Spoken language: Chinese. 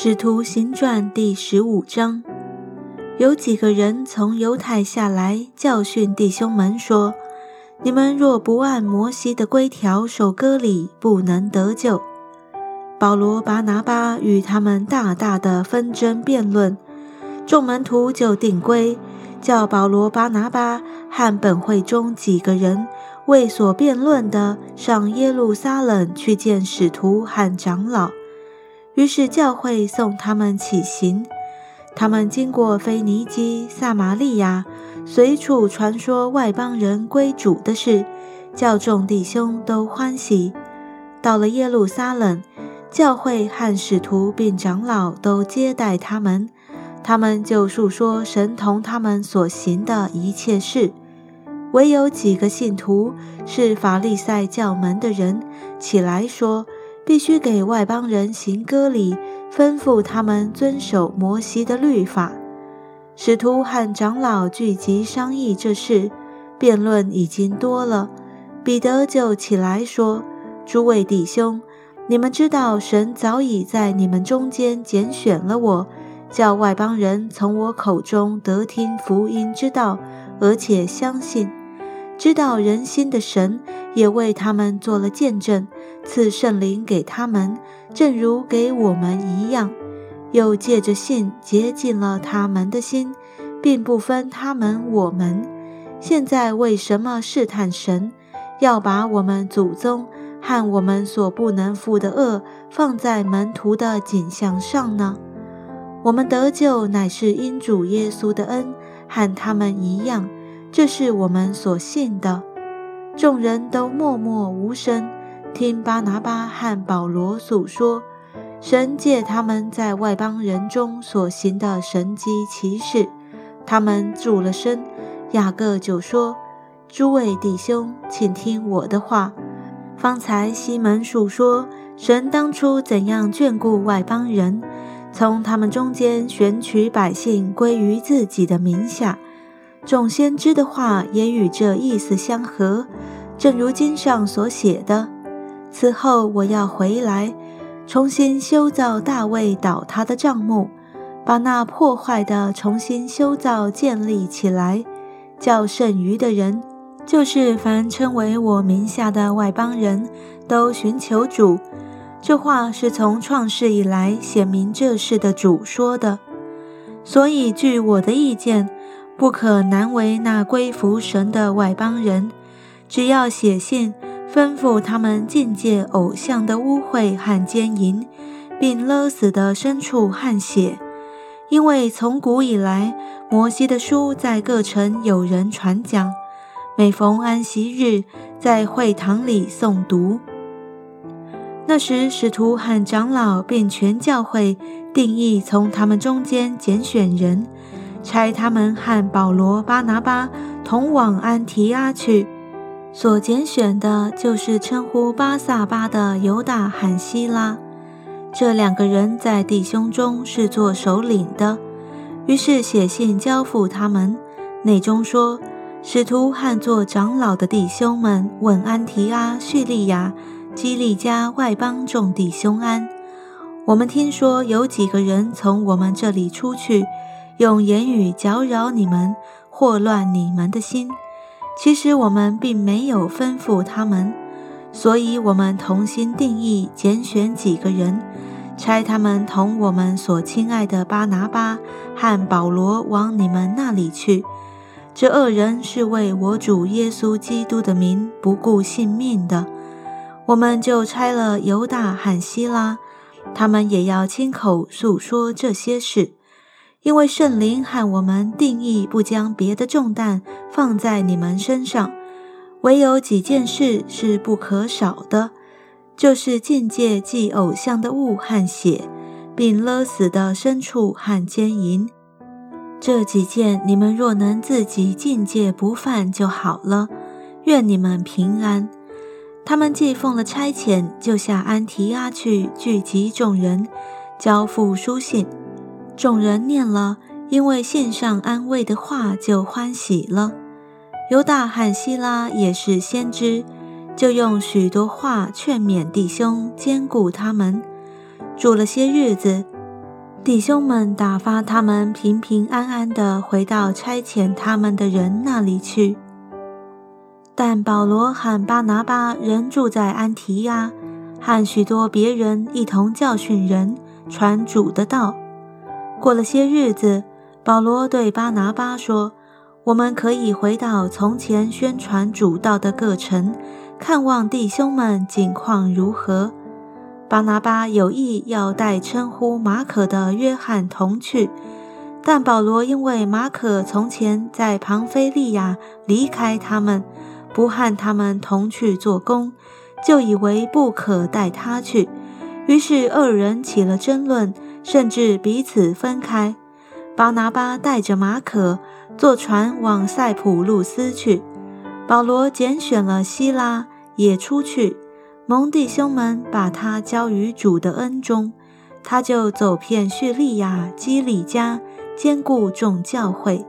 使徒行传第十五章，有几个人从犹太下来，教训弟兄们说：“你们若不按摩西的规条守割礼，不能得救。”保罗、巴拿巴与他们大大的纷争辩论，众门徒就定规，叫保罗、巴拿巴和本会中几个人为所辩论的上耶路撒冷去见使徒和长老。于是教会送他们起行，他们经过腓尼基、撒玛利亚，随处传说外邦人归主的事，教众弟兄都欢喜。到了耶路撒冷，教会和使徒并长老都接待他们，他们就述说神同他们所行的一切事。唯有几个信徒是法利赛教门的人，起来说。必须给外邦人行割礼，吩咐他们遵守摩西的律法。使徒和长老聚集商议这事，辩论已经多了。彼得就起来说：“诸位弟兄，你们知道神早已在你们中间拣选了我，叫外邦人从我口中得听福音之道，而且相信。知道人心的神也为他们做了见证。”赐圣灵给他们，正如给我们一样，又借着信洁净了他们的心，并不分他们我们。现在为什么试探神，要把我们祖宗和我们所不能负的恶放在门徒的景象上呢？我们得救乃是因主耶稣的恩，和他们一样，这是我们所信的。众人都默默无声。听巴拿巴和保罗诉说，神借他们在外邦人中所行的神迹奇事，他们住了身。雅各就说：“诸位弟兄，请听我的话。方才西门述说，神当初怎样眷顾外邦人，从他们中间选取百姓归于自己的名下。众先知的话也与这意思相合，正如经上所写的。”此后我要回来，重新修造大卫倒塌的帐幕，把那破坏的重新修造建立起来，叫剩余的人，就是凡称为我名下的外邦人都寻求主。这话是从创世以来显明这事的主说的。所以据我的意见，不可难为那归服神的外邦人，只要写信。吩咐他们禁戒偶像的污秽和奸淫，并勒死的牲畜和血，因为从古以来，摩西的书在各城有人传讲，每逢安息日，在会堂里诵读。那时，使徒和长老并全教会定义从他们中间拣选人，差他们和保罗、巴拿巴同往安提阿去。所拣选的就是称呼巴萨巴的犹大罕希拉，这两个人在弟兄中是做首领的。于是写信交付他们，内中说：使徒和做长老的弟兄们问安提阿、叙利亚、基利家外邦众弟兄安。我们听说有几个人从我们这里出去，用言语搅扰你们，祸乱你们的心。其实我们并没有吩咐他们，所以我们同心定义拣选几个人，差他们同我们所亲爱的巴拿巴和保罗往你们那里去。这二人是为我主耶稣基督的名不顾性命的。我们就差了犹大和希拉，他们也要亲口诉说这些事。因为圣灵和我们定义不将别的重担放在你们身上，唯有几件事是不可少的，就是境界祭偶像的物和血，并勒死的牲畜和奸淫。这几件你们若能自己境界不犯就好了。愿你们平安。他们既奉了差遣，就下安提阿去聚集众人，交付书信。众人念了，因为献上安慰的话，就欢喜了。犹大和希拉也是先知，就用许多话劝勉弟兄，兼顾他们。住了些日子，弟兄们打发他们平平安安地回到差遣他们的人那里去。但保罗和巴拿巴仍住在安提亚，和许多别人一同教训人，传主的道。过了些日子，保罗对巴拿巴说：“我们可以回到从前宣传主道的各城，看望弟兄们景况如何。”巴拿巴有意要带称呼马可的约翰同去，但保罗因为马可从前在庞菲利亚离开他们。不和他们同去做工，就以为不可带他去，于是二人起了争论，甚至彼此分开。巴拿巴带着马可坐船往塞浦路斯去，保罗拣选了希拉也出去。蒙弟兄们把他交于主的恩中，他就走遍叙利亚、基里加，兼顾众教会。